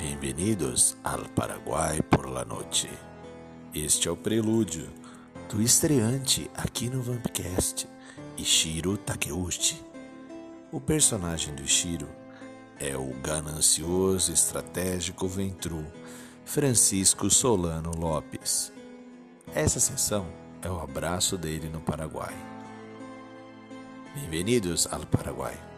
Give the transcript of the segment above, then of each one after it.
Bem-vindos ao Paraguai por la noite. Este é o prelúdio do estreante aqui no Vampcast, Ishiro Takeuchi. O personagem do Ishiro é o ganancioso estratégico Ventru Francisco Solano Lopes. Essa sessão é o abraço dele no Paraguai. Bem-vindos ao Paraguai.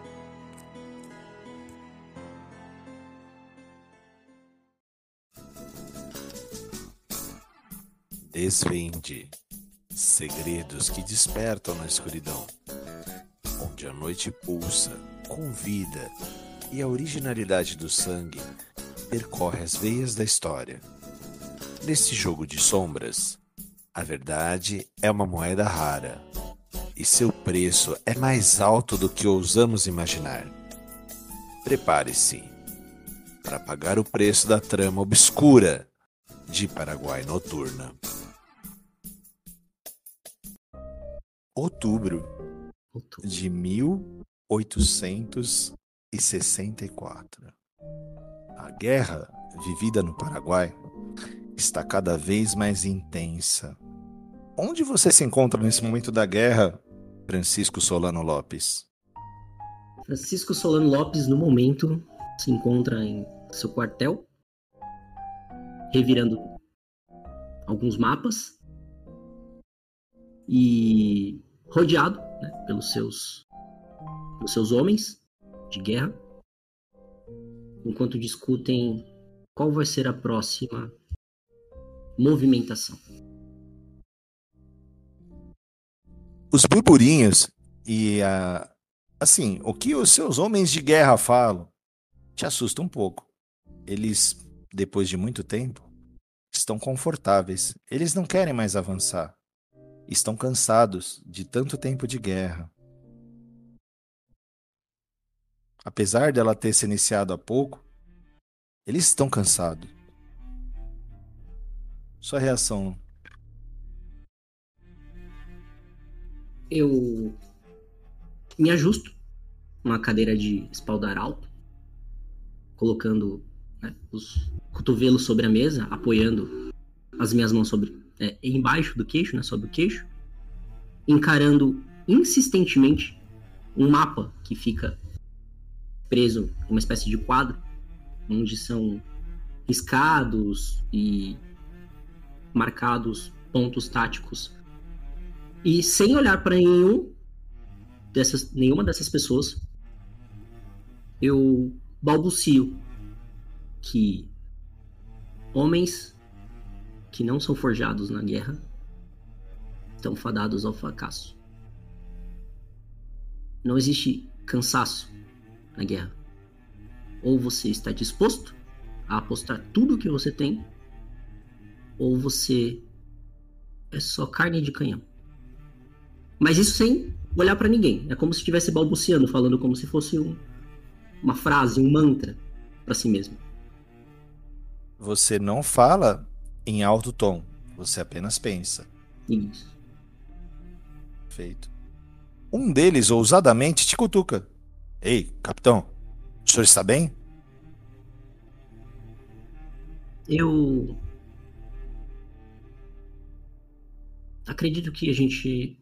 Desvende segredos que despertam na escuridão, onde a noite pulsa com vida e a originalidade do sangue percorre as veias da história. Neste jogo de sombras, a verdade é uma moeda rara e seu preço é mais alto do que ousamos imaginar. Prepare-se para pagar o preço da trama obscura de Paraguai Noturna. Outubro de 1864. A guerra vivida no Paraguai está cada vez mais intensa. Onde você se encontra nesse momento da guerra, Francisco Solano Lopes? Francisco Solano Lopes, no momento, se encontra em seu quartel, revirando alguns mapas e rodeado né, pelos, seus, pelos seus homens de guerra, enquanto discutem qual vai ser a próxima movimentação. Os burburinhos e a. Assim, o que os seus homens de guerra falam te assusta um pouco. Eles, depois de muito tempo, estão confortáveis. Eles não querem mais avançar estão cansados de tanto tempo de guerra. Apesar dela ter se iniciado há pouco, eles estão cansados. Sua reação? Eu me ajusto uma cadeira de espaldar alto, colocando né, os cotovelos sobre a mesa, apoiando as minhas mãos sobre é, embaixo do queixo, né, sobre o queixo, encarando insistentemente um mapa que fica preso uma espécie de quadro, onde são riscados e marcados pontos táticos. E sem olhar para nenhum dessas, nenhuma dessas pessoas, eu balbucio que homens que não são forjados na guerra estão fadados ao fracasso. Não existe cansaço na guerra. Ou você está disposto a apostar tudo o que você tem, ou você é só carne de canhão. Mas isso sem olhar para ninguém. É como se estivesse balbuciando, falando como se fosse um, uma frase, um mantra para si mesmo. Você não fala em alto tom. Você apenas pensa. Isso. Feito. Um deles ousadamente te cutuca. Ei, capitão, o senhor está bem? Eu. Acredito que a gente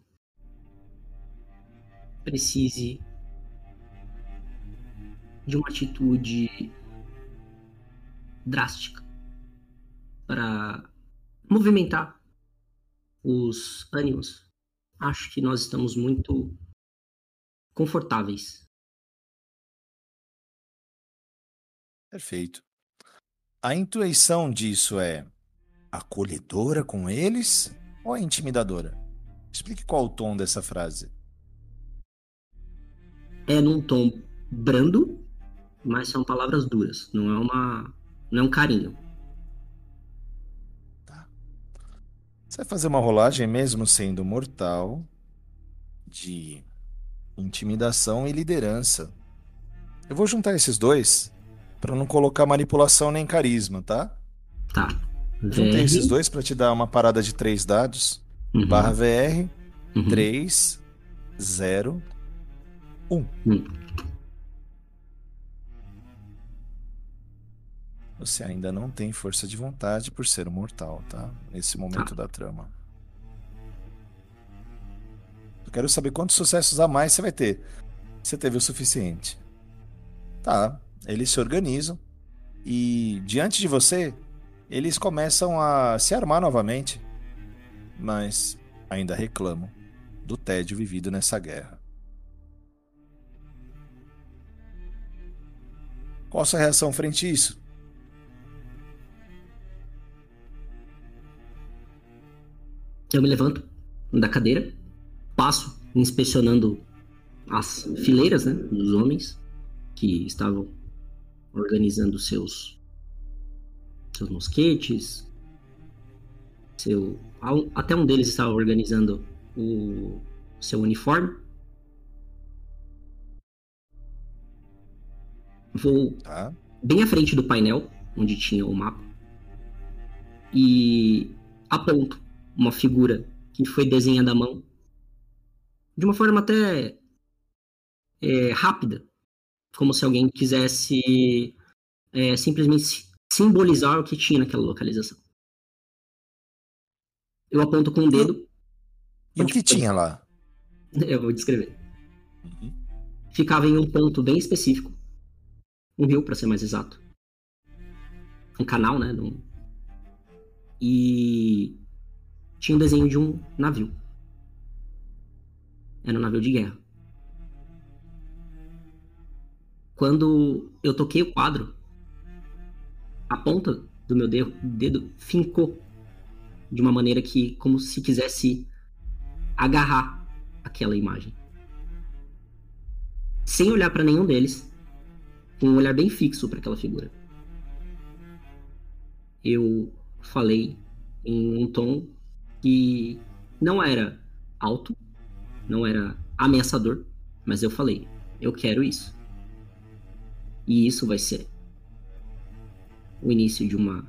precise de uma atitude drástica para movimentar os ânimos. Acho que nós estamos muito confortáveis. Perfeito. A intuição disso é acolhedora com eles ou é intimidadora? Explique qual o tom dessa frase. É num tom brando, mas são palavras duras. Não é uma, não é um carinho. Você vai fazer uma rolagem mesmo sendo mortal de intimidação e liderança. Eu vou juntar esses dois para não colocar manipulação nem carisma, tá? Tá. Juntei esses dois para te dar uma parada de três dados. Uhum. Barra VR uhum. 3 0 1. Você ainda não tem força de vontade por ser um mortal, tá? Nesse momento Tá. da trama. Eu quero saber quantos sucessos a mais você vai ter. Você teve o suficiente. Tá. Eles se organizam e diante de você, eles começam a se armar novamente. Mas ainda reclamam do tédio vivido nessa guerra. Qual a sua reação frente a isso? Eu me levanto da cadeira, passo inspecionando as fileiras né, dos homens que estavam organizando seus seus mosquetes, seu até um deles estava organizando o seu uniforme. Vou Tá? bem à frente do painel, onde tinha o mapa, e aponto uma figura que foi desenhada à mão de uma forma até é, rápida, como se alguém quisesse é, simplesmente simbolizar o que tinha naquela localização. Eu aponto com o dedo. E o que tinha lá? Eu vou descrever. Ficava em um ponto bem específico. Um rio, para ser mais exato. Um canal, né? num- E tinha um desenho de um navio. Era um navio de guerra. Quando eu toquei o quadro, a ponta do meu dedo, dedo fincou de uma maneira que, como se quisesse agarrar aquela imagem. Sem olhar para nenhum deles, com um olhar bem fixo para aquela figura. Eu falei em um tom que não era alto, não era ameaçador, mas eu falei: eu quero isso. E isso vai ser o início de uma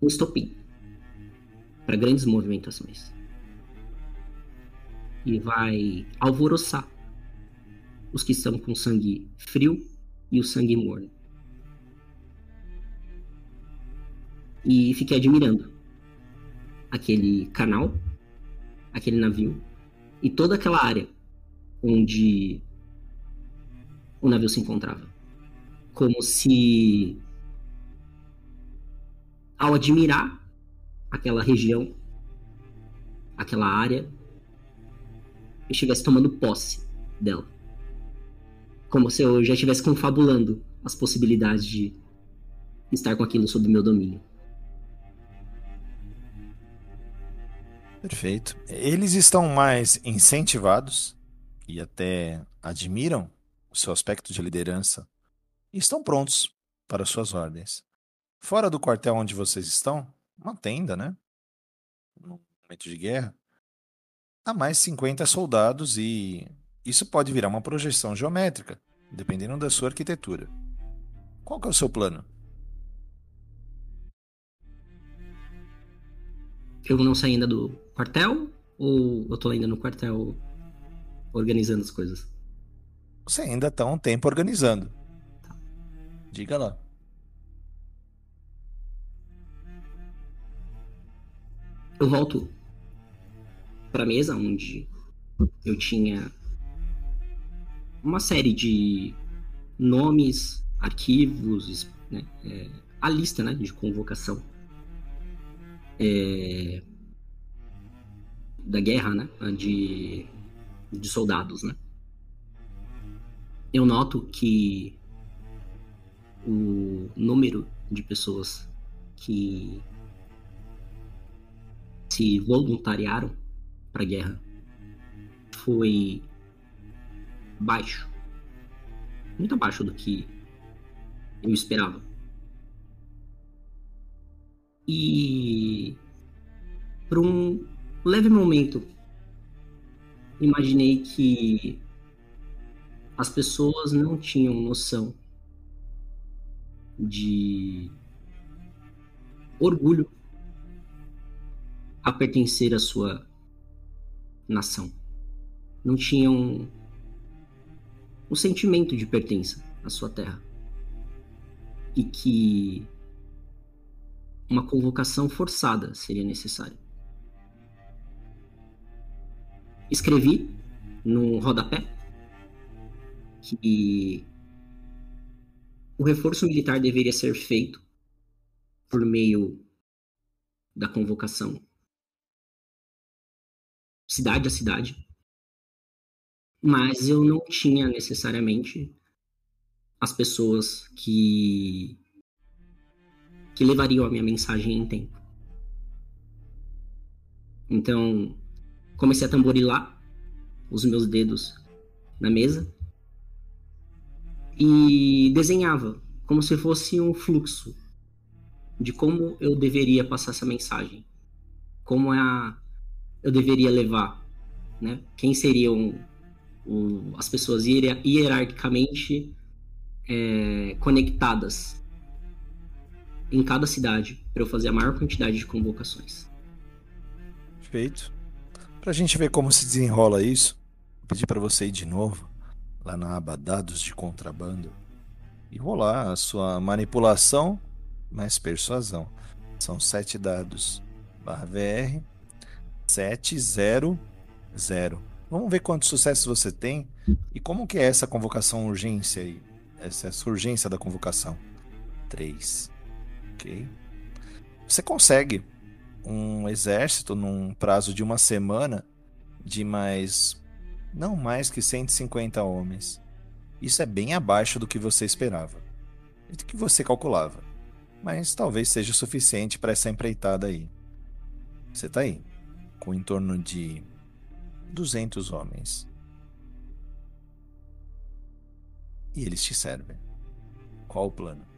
um estopim para grandes movimentações. E vai alvoroçar os que estão com sangue frio e o sangue morno. E fiquei admirando aquele canal, aquele navio e toda aquela área onde o navio se encontrava. Como se, ao admirar aquela região, aquela área, eu estivesse tomando posse dela. Como se eu já estivesse confabulando as possibilidades de estar com aquilo sob meu domínio. Perfeito. Eles estão mais incentivados e até admiram o seu aspecto de liderança e estão prontos para suas ordens. Fora do quartel onde vocês estão, uma tenda, né? No momento de guerra, há mais 50 soldados e isso pode virar uma projeção geométrica, dependendo da sua arquitetura. Qual que é o seu plano? Eu não saí ainda do quartel ou eu tô ainda no quartel organizando as coisas? Você ainda está um tempo organizando. Diga lá. Eu volto pra mesa onde eu tinha uma série de nomes, arquivos, né, é, a lista né, de convocação é, da guerra, né, de, de soldados, né. Eu noto que o número de pessoas que se voluntariaram para a guerra foi baixo, muito abaixo do que eu esperava. E por um leve momento imaginei que as pessoas não tinham noção de orgulho a pertencer à sua nação. Não tinham um sentimento de pertença à sua terra. e que uma convocação forçada seria necessária. Escrevi no rodapé que o reforço militar deveria ser feito por meio da convocação cidade a cidade, mas eu não tinha necessariamente as pessoas que que levariam a minha mensagem em tempo. Então, comecei a tamborilar os meus dedos na mesa e desenhava como se fosse um fluxo de como eu deveria passar essa mensagem, como é a, eu deveria levar, né? Quem seriam o, as pessoas hierarquicamente é, conectadas em cada cidade para eu fazer a maior quantidade de convocações. Perfeito. Para a gente ver como se desenrola isso, vou pedir para você ir de novo lá na aba Dados de Contrabando e rolar a sua manipulação mais persuasão. São sete dados barra VR 700. Vamos ver quantos sucessos você tem e como que é essa convocação urgência aí. Essa, essa urgência da convocação. 3. Ok. Você consegue um exército num prazo de uma semana de mais. Não mais que 150 homens. Isso é bem abaixo do que você esperava. Do que você calculava. Mas talvez seja o suficiente para essa empreitada aí. Você tá aí, com em torno de 200 homens. E eles te servem. Qual o plano?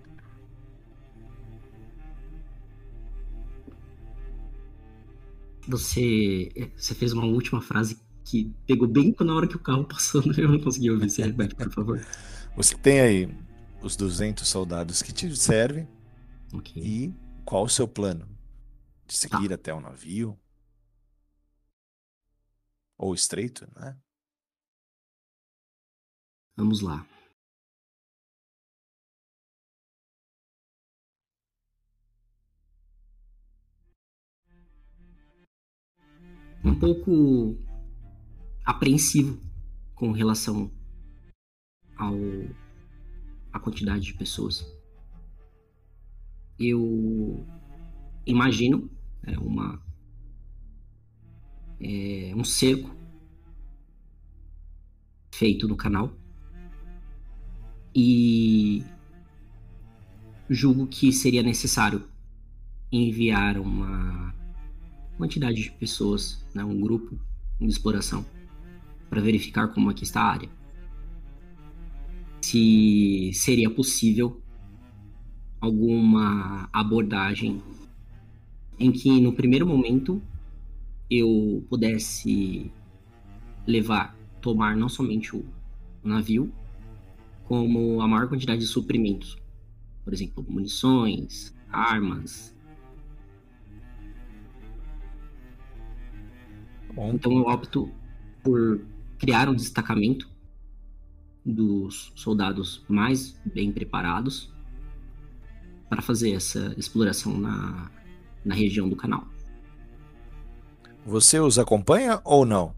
Você, você fez uma última frase que pegou bem na hora que o carro passou, eu não consegui ouvir. Você repete, por favor. Você tem aí os 200 soldados que te servem. Okay. E qual o seu plano? De seguir tá. até o navio? Ou estreito, né? Vamos lá. Um pouco apreensivo com relação ao a quantidade de pessoas. Eu imagino é, uma é, um cerco feito no canal e julgo que seria necessário enviar uma quantidade de pessoas, né, um grupo de exploração, para verificar como aqui está a área. Se seria possível alguma abordagem em que no primeiro momento eu pudesse levar, tomar não somente o navio, como a maior quantidade de suprimentos. Por exemplo, munições, armas. Bom. Então eu opto por criar um destacamento dos soldados mais bem preparados para fazer essa exploração na, na região do canal. Você os acompanha ou não?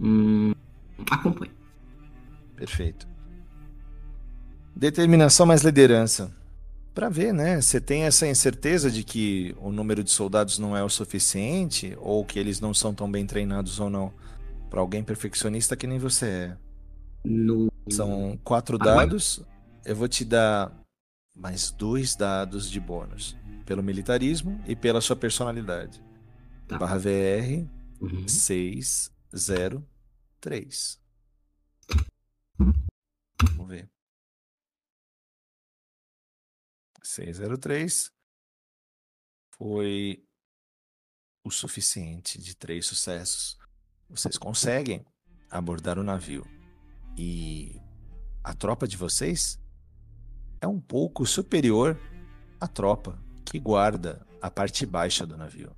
Hum, acompanho. Perfeito. Determinação mais liderança. Para ver, né? Você tem essa incerteza de que o número de soldados não é o suficiente ou que eles não são tão bem treinados ou não. Para alguém perfeccionista que nem você é. No... São quatro dados. Eu vou te dar mais dois dados de bônus pelo militarismo e pela sua personalidade. Tá. Barra VR uhum. 603. Vamos ver. 603 foi o suficiente de três sucessos. Vocês conseguem abordar o navio e a tropa de vocês é um pouco superior à tropa que guarda a parte baixa do navio.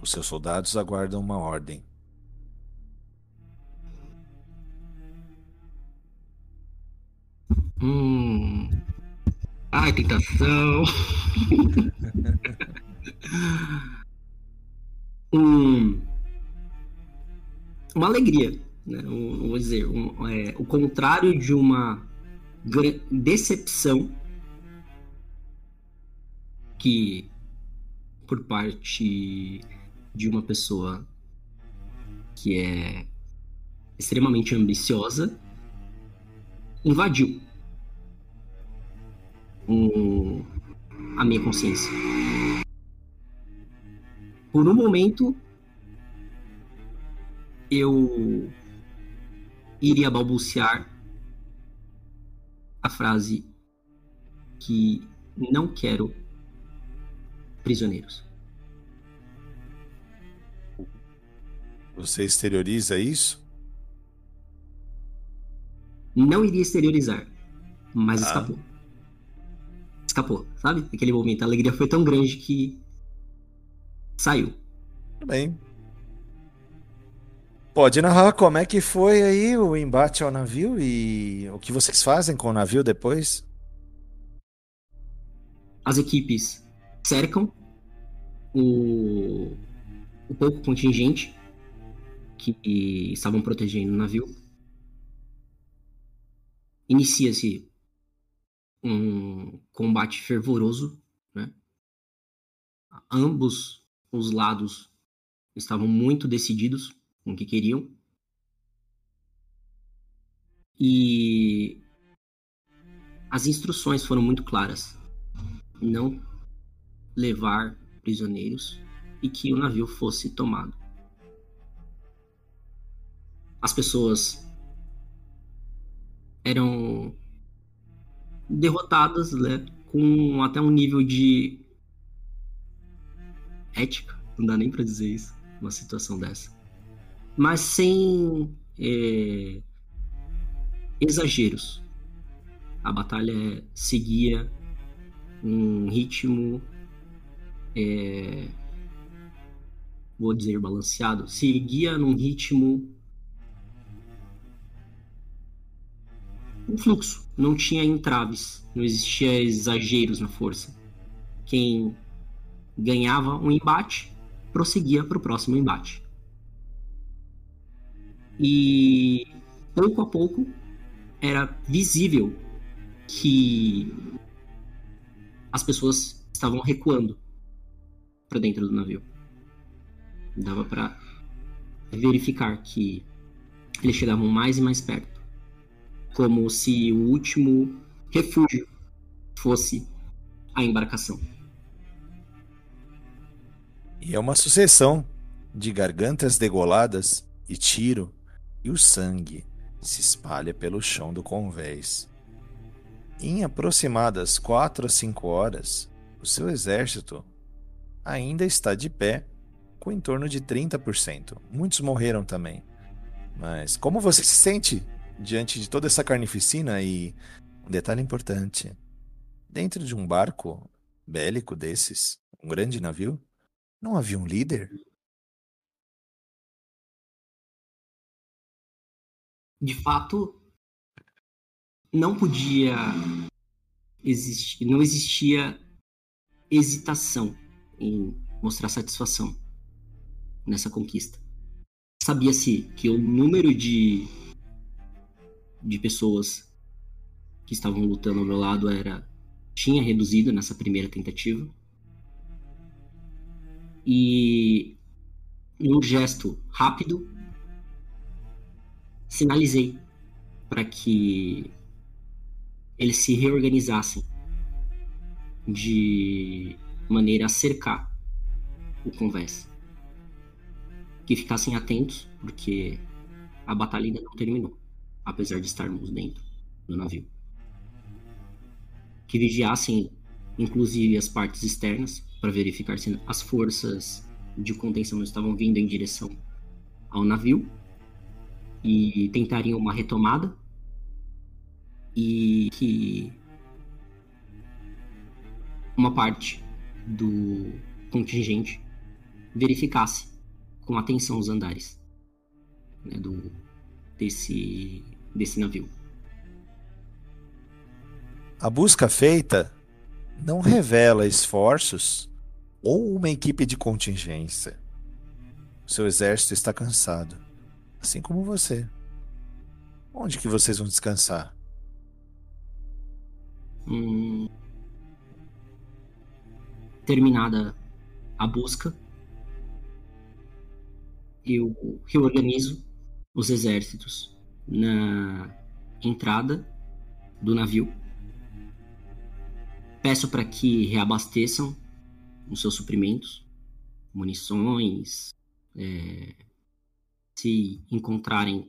Os seus soldados aguardam uma ordem. Hum. Ai, tentação. um, uma alegria, né? Um, vou dizer, um, é, o contrário de uma decepção que por parte de uma pessoa que é extremamente ambiciosa invadiu um, a minha consciência. Por um momento, eu iria balbuciar a frase que não quero prisioneiros. Você exterioriza isso? Não iria exteriorizar, mas ah. escapou. Escapou, sabe? Aquele momento, a alegria foi tão grande que saiu. Tudo bem. Pode narrar como é que foi aí o embate ao navio e o que vocês fazem com o navio depois? As equipes cercam o, o pouco contingente que estavam protegendo o navio. Inicia-se um combate fervoroso, né? Ambos os lados estavam muito decididos com o que queriam. E as instruções foram muito claras. Não levar prisioneiros e que o navio fosse tomado. As pessoas eram derrotadas, né, com até um nível de ética, não dá nem para dizer isso, uma situação dessa. Mas sem é, exageros. A batalha seguia um ritmo, é, vou dizer balanceado, seguia num ritmo, um fluxo, não tinha entraves, não existia exageros na força. Quem ganhava um embate prosseguia para o próximo embate. E pouco a pouco era visível que as pessoas estavam recuando para dentro do navio. Dava para verificar que eles chegavam mais e mais perto, como se o último refúgio fosse a embarcação. E é uma sucessão de gargantas degoladas e tiro e o sangue se espalha pelo chão do convés. Em aproximadas quatro a cinco horas, o seu exército ainda está de pé, com em torno de 30%. Muitos morreram também. Mas como você se sente diante de toda essa carnificina e um detalhe importante, dentro de um barco bélico desses, um grande navio, não havia um líder? de fato, não podia existir, não existia hesitação em mostrar satisfação nessa conquista. Sabia-se que o número de, de pessoas que estavam lutando ao meu lado era tinha reduzido nessa primeira tentativa. E num gesto rápido, sinalizei para que eles se reorganizassem de maneira a cercar o convés. Que ficassem atentos, porque a batalha ainda não terminou, apesar de estarmos dentro do navio. Que vigiassem, inclusive, as partes externas, para verificar se as forças de contenção estavam vindo em direção ao navio e tentariam uma retomada e que uma parte do contingente verificasse com atenção os andares né, do, desse, desse navio. A busca feita não revela esforços ou uma equipe de contingência. Seu exército está cansado, assim como você. Onde que vocês vão descansar? Hum, terminada a busca, eu reorganizo os exércitos na entrada do navio. Peço para que reabasteçam os seus suprimentos, munições, é, se encontrarem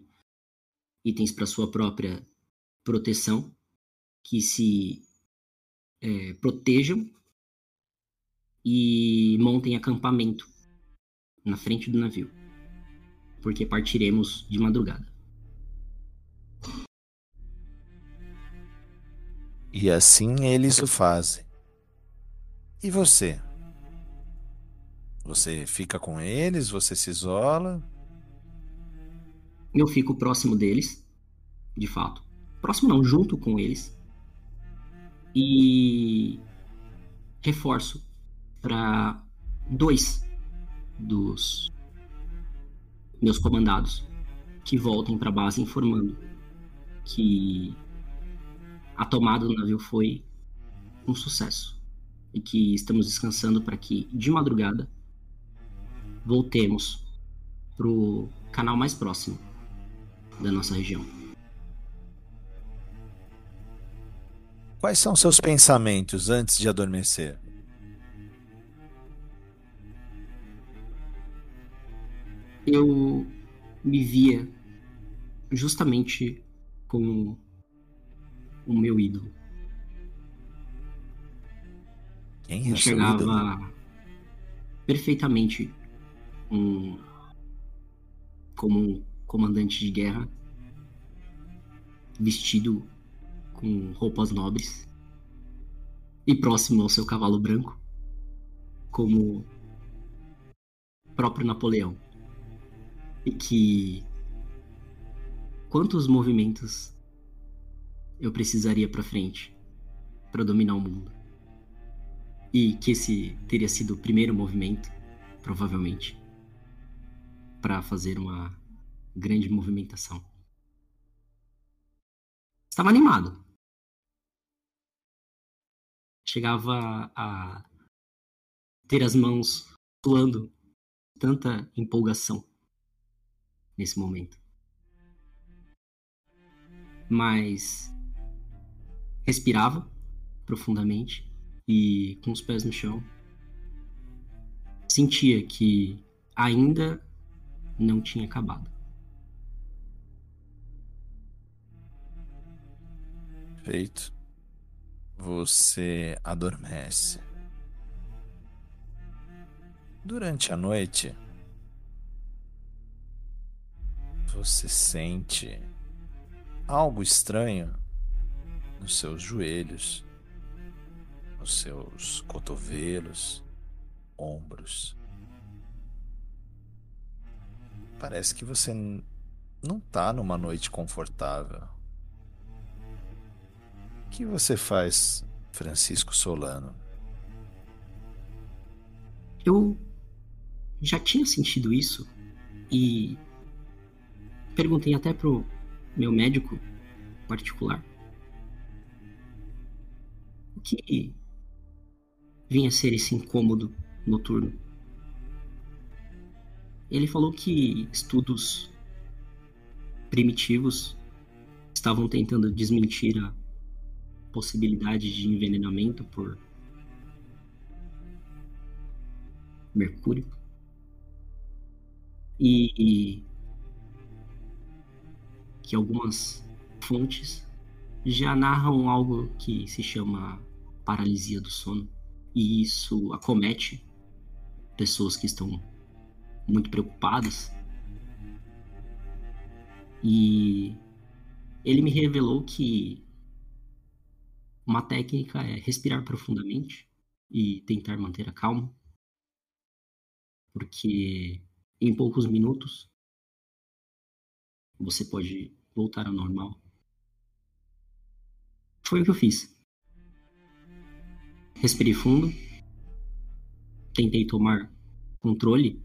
itens para sua própria proteção, que se é, protejam e montem acampamento na frente do navio, porque partiremos de madrugada. E assim eles o fazem. E você? Você fica com eles? Você se isola? Eu fico próximo deles, de fato. Próximo não, junto com eles. E reforço para dois dos meus comandados que voltem para a base informando que a tomada do navio foi um sucesso e que estamos descansando para que de madrugada voltemos pro canal mais próximo da nossa região. Quais são seus pensamentos antes de adormecer? Eu me via justamente como o meu ídolo. Quem é Enxergava perfeitamente um como um comandante de guerra vestido com roupas nobres e próximo ao seu cavalo branco como próprio Napoleão e que quantos movimentos eu precisaria para frente para dominar o mundo e que esse teria sido o primeiro movimento provavelmente para fazer uma grande movimentação. Estava animado. Chegava a ter as mãos suando, tanta empolgação nesse momento. Mas respirava profundamente e com os pés no chão sentia que ainda não tinha acabado. Feito. Você adormece. Durante a noite, você sente algo estranho nos seus joelhos, nos seus cotovelos, ombros. Parece que você não está numa noite confortável. O que você faz, Francisco Solano? Eu já tinha sentido isso e perguntei até pro meu médico particular que vinha a ser esse incômodo noturno. Ele falou que estudos primitivos estavam tentando desmentir a possibilidade de envenenamento por mercúrio. E, e que algumas fontes já narram algo que se chama paralisia do sono. E isso acomete pessoas que estão muito preocupadas. E ele me revelou que uma técnica é respirar profundamente e tentar manter a calma, porque em poucos minutos você pode voltar ao normal. Foi o que eu fiz. Respirei fundo. Tentei tomar controle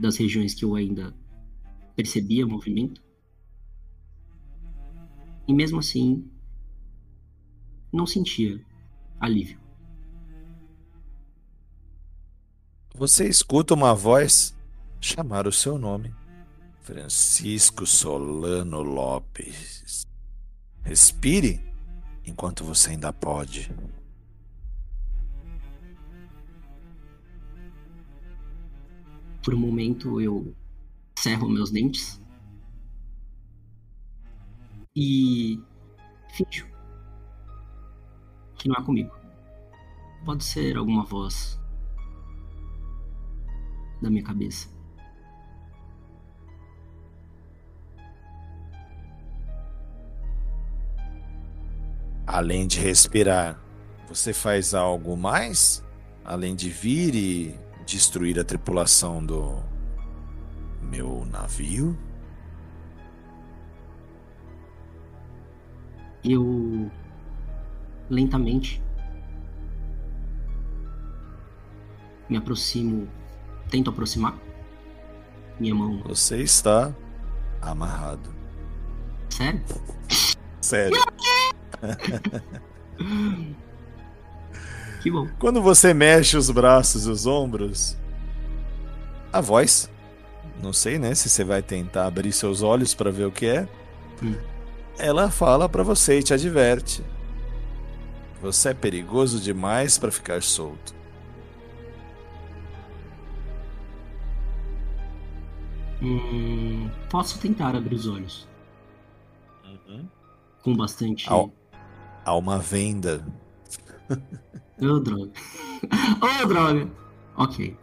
das regiões que eu ainda percebia movimento. E mesmo assim, não sentia alívio. Você escuta uma voz chamar o seu nome. Francisco Solano Lopes. Respire enquanto você ainda pode. Por um momento eu cerro meus dentes e finjo que não é comigo. Pode ser alguma voz da minha cabeça. Além de respirar, você faz algo mais? Além de vir e destruir a tripulação do meu navio? Eu lentamente me aproximo, tento aproximar minha mão. Você está amarrado. Sério? Sério. que bom. Quando você mexe os braços e os ombros, a voz, não sei, né, se você vai tentar abrir seus olhos para ver o que é. Hum. Ela fala para você e te adverte. Você é perigoso demais para ficar solto. Hum, posso tentar abrir os olhos. Uhum. Com bastante. Há, há uma venda. oh, droga. oh, droga. Ok.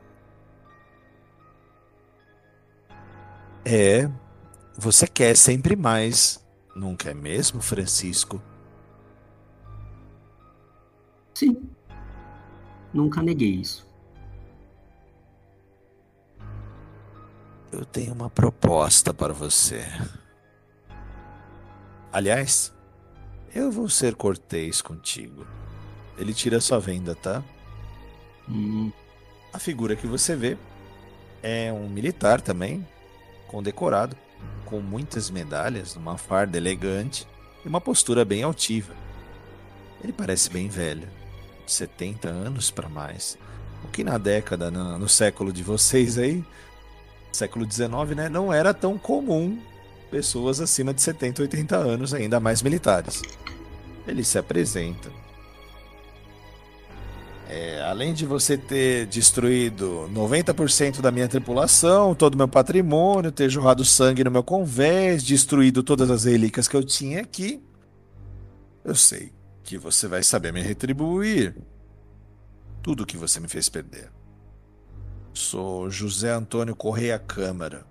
É. Você quer sempre mais. Nunca é mesmo, Francisco? Sim. Nunca neguei isso. Eu tenho uma proposta para você. Aliás, eu vou ser cortês contigo. Ele tira sua venda, tá? Hum, A figura que você vê é um militar também, condecorado, com muitas medalhas, numa farda elegante e uma postura bem altiva. Ele parece bem velho, de 70 anos para mais. O que na década, no, no século de vocês aí, século 19, né, não era tão comum pessoas acima de 70, 80 anos, ainda mais militares. Ele se apresenta. É, além de você ter destruído 90% da minha tripulação, todo o meu patrimônio, ter jorrado sangue no meu convés, destruído todas as relíquias que eu tinha aqui, eu sei que você vai saber me retribuir tudo o que você me fez perder. Sou José Antônio Correia Câmara.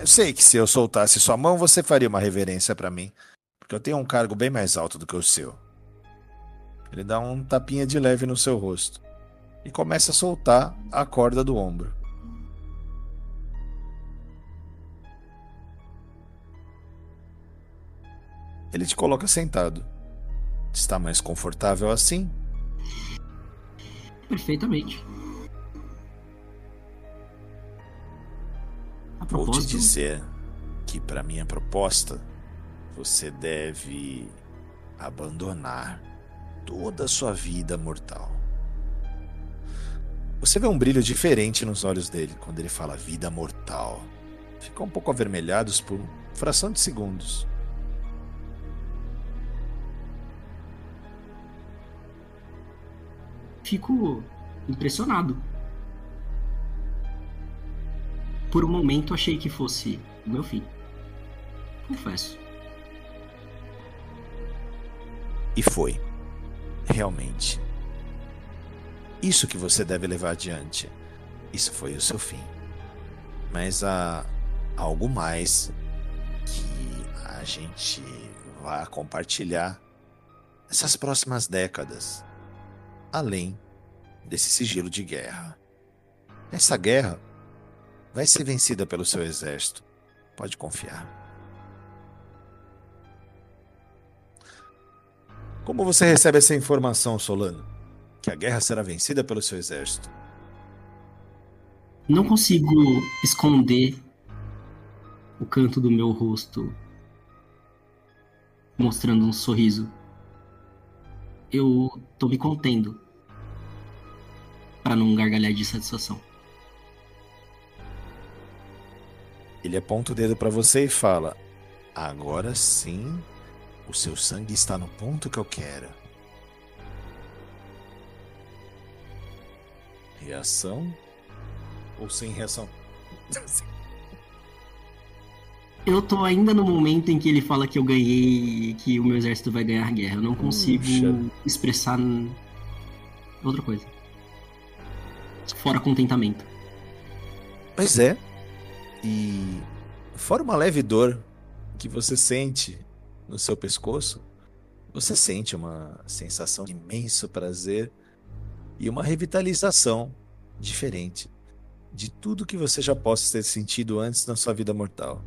Eu sei que se eu soltasse sua mão, você faria uma reverência para mim, porque eu tenho um cargo bem mais alto do que o seu. Ele dá um tapinha de leve no seu rosto e começa a soltar a corda do ombro. Ele te coloca sentado. Está mais confortável assim? perfeitamente. Vou te dizer que para minha proposta você deve abandonar toda a sua vida mortal. Você vê um brilho diferente nos olhos dele quando ele fala vida mortal. Ficam um pouco avermelhados por fração de segundos. fico impressionado. Por um momento achei que fosse o meu fim. Confesso. E foi. Realmente. Isso que você deve levar adiante. Isso foi o seu fim. Mas há algo mais que a gente vai compartilhar nessas próximas décadas, além desse sigilo de guerra. Essa guerra vai ser vencida pelo seu exército. Pode confiar. Como você recebe essa informação, Solano? Que a guerra será vencida pelo seu exército? Não consigo esconder o canto do meu rosto mostrando um sorriso. Eu tô me contendo para não gargalhar de satisfação. Ele aponta o dedo para você e fala: Agora sim, o seu sangue está no ponto que eu quero. Reação ou sem reação? Eu tô ainda no momento em que ele fala que eu ganhei e que o meu exército vai ganhar a guerra. Eu não consigo Puxa. expressar outra coisa. Fora contentamento. Pois é. E fora uma leve dor que você sente no seu pescoço, você sente uma sensação de imenso prazer e uma revitalização diferente de tudo que você já possa ter sentido antes na sua vida mortal.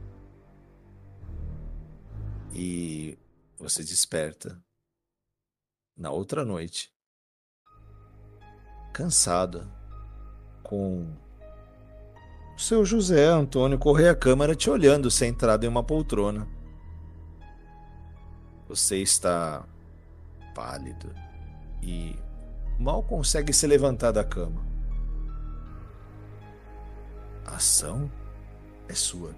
E você desperta na outra noite, cansada, com o seu José Antônio Correia Câmara te olhando centrado em uma poltrona. Você está pálido e mal consegue se levantar da cama. A ação é sua.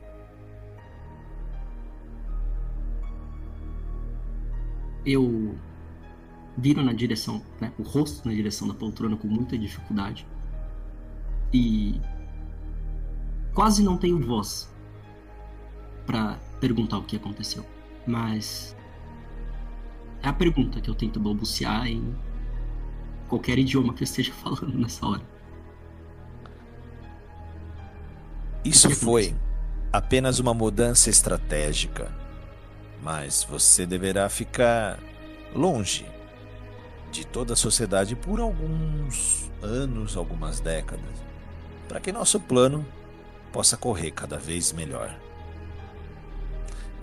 eu viro na direção, né, o rosto na direção da poltrona com muita dificuldade e quase não tenho voz para perguntar o que aconteceu, mas é a pergunta que eu tento balbuciar em qualquer idioma que eu esteja falando nessa hora. Isso foi apenas uma mudança estratégica mas você deverá ficar longe de toda a sociedade por alguns anos, algumas décadas, para que nosso plano possa correr cada vez melhor.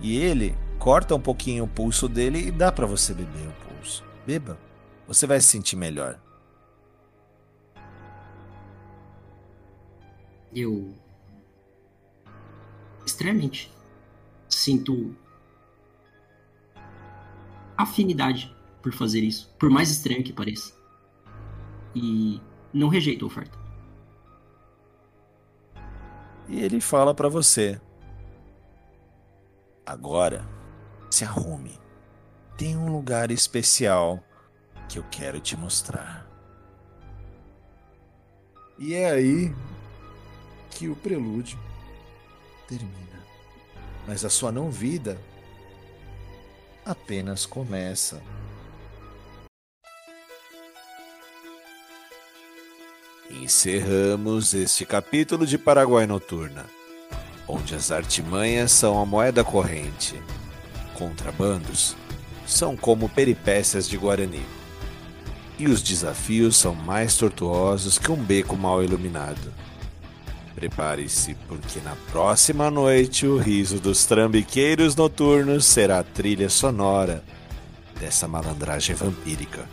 E ele corta um pouquinho o pulso dele e dá para você beber o pulso. Beba, você vai se sentir melhor. Eu extremamente sinto afinidade por fazer isso, por mais estranho que pareça. E não rejeito a oferta. E ele fala para você: Agora, se arrume. Tem um lugar especial que eu quero te mostrar. E é aí que o prelúdio termina. Mas a sua não vida apenas começa. Encerramos este capítulo de Paraguai Noturna, onde as artimanhas são a moeda corrente, contrabandos são como peripécias de Guarani, e os desafios são mais tortuosos que um beco mal iluminado. Prepare-se, porque na próxima noite o riso dos trambiqueiros noturnos será a trilha sonora dessa malandragem vampírica.